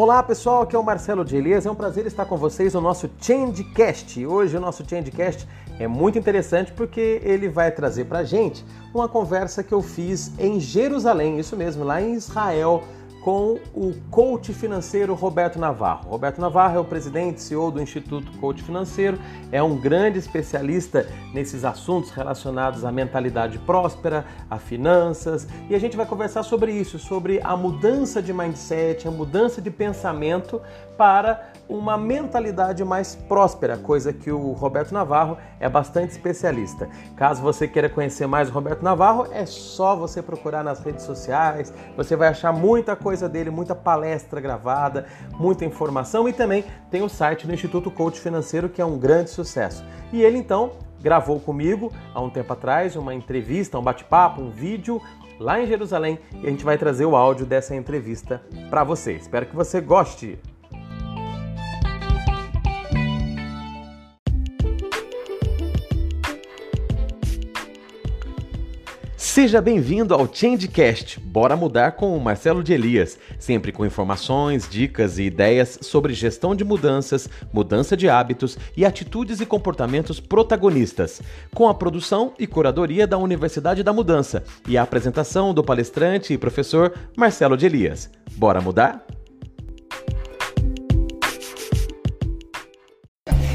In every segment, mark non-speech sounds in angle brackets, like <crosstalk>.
Olá pessoal, aqui é o Marcelo de Elias, é um prazer estar com vocês no nosso Changecast. Hoje o nosso Changecast é muito interessante porque ele vai trazer pra gente uma conversa que eu fiz em Jerusalém, isso mesmo, lá em Israel, com o coach financeiro Roberto Navarro. Roberto Navarro é o presidente e CEO do Instituto Coach Financeiro, é um grande especialista nesses assuntos relacionados à mentalidade próspera, a finanças, e a gente vai conversar sobre isso, sobre a mudança de mindset, a mudança de pensamento para uma mentalidade mais próspera, coisa que o Roberto Navarro é bastante especialista. Caso você queira conhecer mais o Roberto Navarro, é só você procurar nas redes sociais, você vai achar muita coisa dele, muita palestra gravada, muita informação e também tem o site do Instituto Coach Financeiro que é um grande sucesso. E ele então gravou comigo há um tempo atrás uma entrevista, um bate-papo, um vídeo lá em Jerusalém e a gente vai trazer o áudio dessa entrevista para você. Espero que você goste. Seja bem-vindo ao Changecast. Bora mudar com o Marcelo de Elias, sempre com informações, dicas e ideias sobre gestão de mudanças, mudança de hábitos e atitudes e comportamentos protagonistas, com a produção e curadoria da Universidade da Mudança e a apresentação do palestrante e professor Marcelo de Elias. Bora mudar?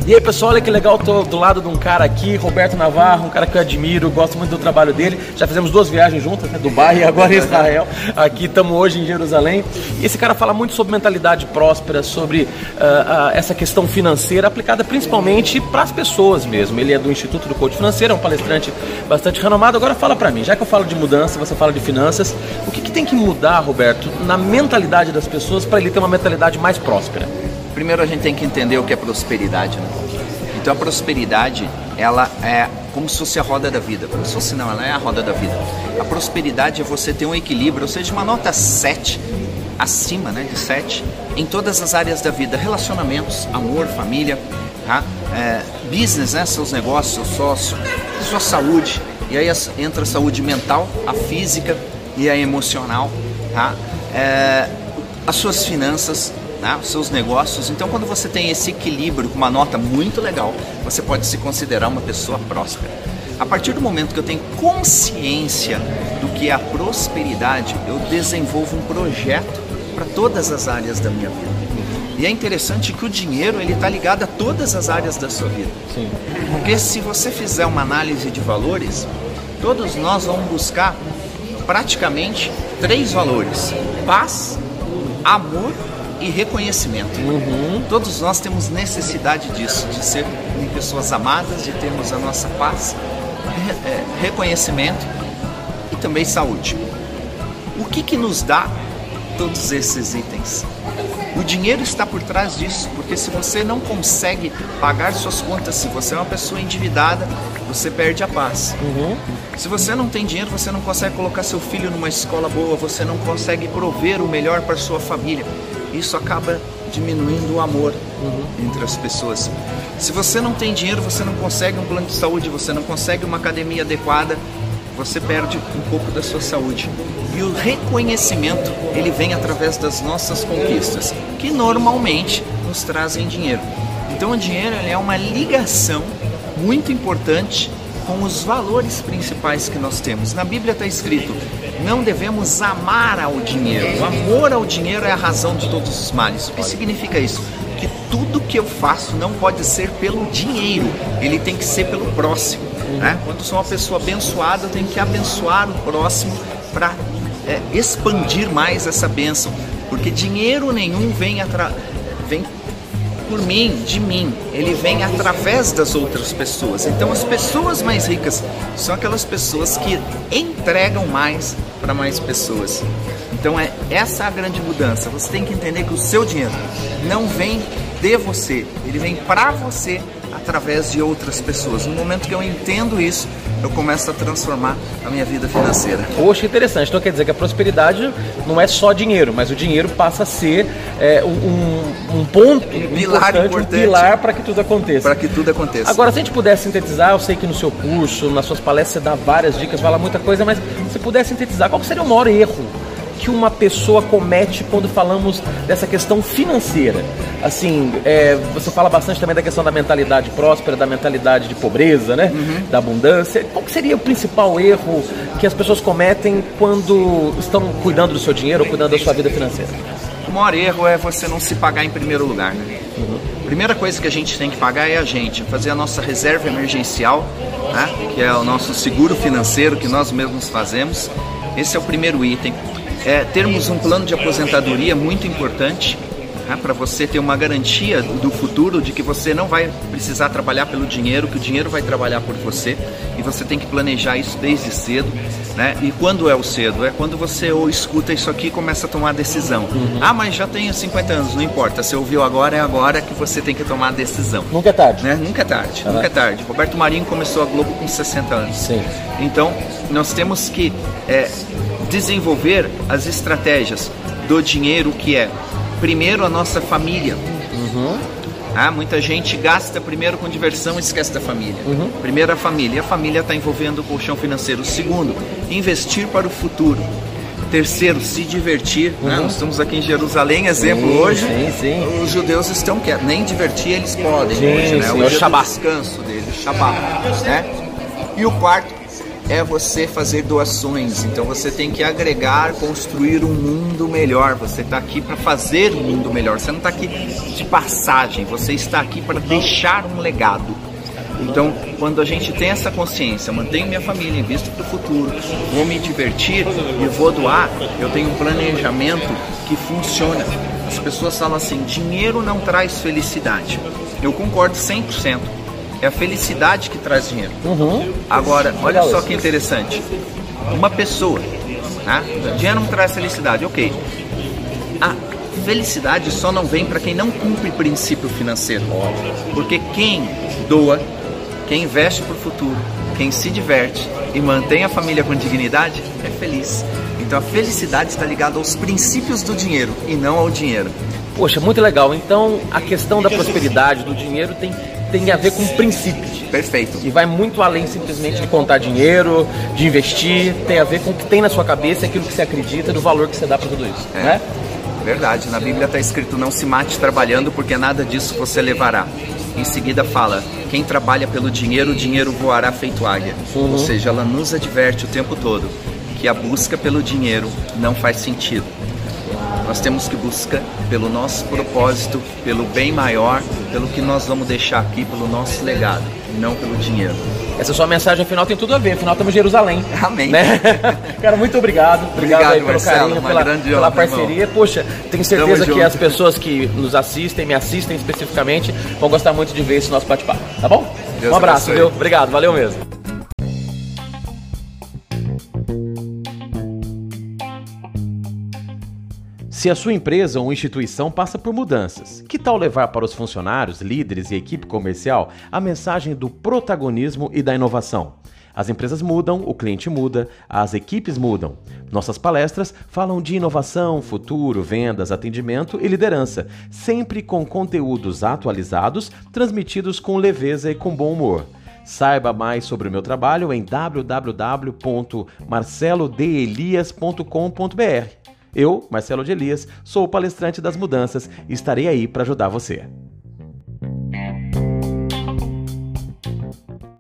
E aí pessoal, olha que legal, tô do lado de um cara aqui, Roberto Navarro, um cara que eu admiro, gosto muito do trabalho dele. Já fizemos duas viagens juntas, né? Dubai e agora <laughs> Israel. Aqui estamos hoje em Jerusalém. E esse cara fala muito sobre mentalidade próspera, sobre uh, uh, essa questão financeira aplicada principalmente para as pessoas mesmo. Ele é do Instituto do Coach Financeiro, é um palestrante bastante renomado. Agora fala para mim, já que eu falo de mudança, você fala de finanças, o que, que tem que mudar, Roberto, na mentalidade das pessoas para ele ter uma mentalidade mais próspera? Primeiro a gente tem que entender o que é prosperidade. Né? Então a prosperidade, ela é como se fosse a roda da vida. Como se fosse não, ela é a roda da vida. A prosperidade é você ter um equilíbrio, ou seja, uma nota 7, acima né, de 7, em todas as áreas da vida. Relacionamentos, amor, família, tá? é, business, né, seus negócios, seu sócio, sua saúde. E aí entra a saúde mental, a física e a emocional. Tá? É, as suas finanças, né, os seus negócios. Então, quando você tem esse equilíbrio com uma nota muito legal, você pode se considerar uma pessoa próspera. A partir do momento que eu tenho consciência do que é a prosperidade, eu desenvolvo um projeto para todas as áreas da minha vida. E é interessante que o dinheiro ele está ligado a todas as áreas da sua vida. Sim. Porque se você fizer uma análise de valores, todos nós vamos buscar praticamente três valores: paz, amor e reconhecimento. Uhum. Todos nós temos necessidade disso, de ser pessoas amadas, de termos a nossa paz, é, reconhecimento e também saúde. O que, que nos dá todos esses itens? O dinheiro está por trás disso, porque se você não consegue pagar suas contas, se você é uma pessoa endividada, você perde a paz. Uhum. Se você não tem dinheiro, você não consegue colocar seu filho numa escola boa, você não consegue prover o melhor para sua família isso acaba diminuindo o amor uhum. entre as pessoas. Se você não tem dinheiro, você não consegue um plano de saúde, você não consegue uma academia adequada, você perde um pouco da sua saúde. E o reconhecimento, ele vem através das nossas conquistas, que normalmente nos trazem dinheiro. Então o dinheiro é uma ligação muito importante com os valores principais que nós temos. Na Bíblia está escrito: não devemos amar ao dinheiro. O amor ao dinheiro é a razão de todos os males. O que significa isso? Que tudo que eu faço não pode ser pelo dinheiro, ele tem que ser pelo próximo. Né? Quando sou uma pessoa abençoada, eu tenho que abençoar o próximo para é, expandir mais essa bênção, porque dinheiro nenhum vem, vem por mim, de mim, ele vem através das outras pessoas. Então, as pessoas mais ricas são aquelas pessoas que entregam mais para mais pessoas. Então, é essa a grande mudança. Você tem que entender que o seu dinheiro não vem de você, ele vem para você através de outras pessoas. No momento que eu entendo isso, eu começo a transformar a minha vida financeira. Poxa, interessante. Então quer dizer que a prosperidade não é só dinheiro, mas o dinheiro passa a ser é, um, um, ponto um pilar importante, importante. um pilar para que tudo aconteça. Para que tudo aconteça. Agora, se a gente puder sintetizar, eu sei que no seu curso, nas suas palestras, você dá várias dicas, fala muita coisa, mas se puder sintetizar, qual seria o maior erro que uma pessoa comete quando falamos dessa questão financeira? Assim, é, você fala bastante também da questão da mentalidade próspera, da mentalidade de pobreza, né? Uhum. Da abundância. Qual seria o principal erro que as pessoas cometem quando estão cuidando do seu dinheiro ou cuidando da sua vida financeira? O maior erro é você não se pagar em primeiro lugar, né? Uhum primeira coisa que a gente tem que pagar é a gente, fazer a nossa reserva emergencial, né, que é o nosso seguro financeiro que nós mesmos fazemos. Esse é o primeiro item. É, termos um plano de aposentadoria muito importante né, para você ter uma garantia do futuro de que você não vai precisar trabalhar pelo dinheiro, que o dinheiro vai trabalhar por você e você tem que planejar isso desde cedo. Né? E quando é o cedo? É quando você ou escuta isso aqui e começa a tomar a decisão. Uhum. Ah, mas já tenho 50 anos, não importa. Se ouviu agora, é agora que você tem que tomar a decisão. Nunca é tarde. Né? Nunca é tarde, uhum. nunca é tarde. Roberto Marinho começou a Globo com 60 anos. Sim. Então, nós temos que é, desenvolver as estratégias do dinheiro que é primeiro a nossa família. Uhum. Ah, muita gente gasta primeiro com diversão e esquece da família. Uhum. Primeiro a família. A família está envolvendo o colchão financeiro. Segundo, investir para o futuro. Terceiro, se divertir. Né? Uhum. Né? Nós estamos aqui em Jerusalém, exemplo sim, hoje. Sim, sim. Os judeus estão quietos. Nem divertir eles podem sim, hoje, né? Hoje é o descanso deles, Shabbat. Né? E o quarto, é você fazer doações. Então você tem que agregar, construir um mundo melhor. Você está aqui para fazer um mundo melhor. Você não está aqui de passagem. Você está aqui para deixar um legado. Então, quando a gente tem essa consciência, mantenho minha família, invisto para o futuro, vou me divertir e vou doar, eu tenho um planejamento que funciona. As pessoas falam assim: dinheiro não traz felicidade. Eu concordo 100% é a felicidade que traz dinheiro. Uhum. Agora, olha só que interessante. Uma pessoa, né? dinheiro não traz felicidade, ok. A felicidade só não vem para quem não cumpre princípio financeiro. Porque quem doa, quem investe para o futuro, quem se diverte e mantém a família com dignidade, é feliz. Então a felicidade está ligada aos princípios do dinheiro e não ao dinheiro. Poxa, muito legal. Então a questão da prosperidade, do dinheiro tem tem a ver com princípios. Perfeito. E vai muito além simplesmente de contar dinheiro, de investir, tem a ver com o que tem na sua cabeça, aquilo que você acredita, do valor que você dá para tudo isso, é. né? Verdade, na Bíblia está escrito não se mate trabalhando porque nada disso você levará. Em seguida fala, quem trabalha pelo dinheiro, o dinheiro voará feito águia. Uhum. Ou seja, ela nos adverte o tempo todo que a busca pelo dinheiro não faz sentido. Nós temos que buscar pelo nosso propósito, pelo bem maior, pelo que nós vamos deixar aqui, pelo nosso legado, não pelo dinheiro. Essa sua mensagem final tem tudo a ver, afinal estamos em Jerusalém. Amém. Né? <laughs> Cara, muito obrigado. Obrigado, obrigado pelo Marcelo, carinho, pela, pela parceria. Irmão. Poxa, tenho certeza que as pessoas que nos assistem, me assistem especificamente, vão gostar muito de ver esse nosso bate-papo. Tá bom? Deus um abraço, abençoe. viu? Obrigado, valeu mesmo. Se a sua empresa ou instituição passa por mudanças, que tal levar para os funcionários, líderes e equipe comercial a mensagem do protagonismo e da inovação? As empresas mudam, o cliente muda, as equipes mudam. Nossas palestras falam de inovação, futuro, vendas, atendimento e liderança, sempre com conteúdos atualizados, transmitidos com leveza e com bom humor. Saiba mais sobre o meu trabalho em www.marcelodelias.com.br. Eu, Marcelo de Elias, sou o palestrante das mudanças e estarei aí para ajudar você.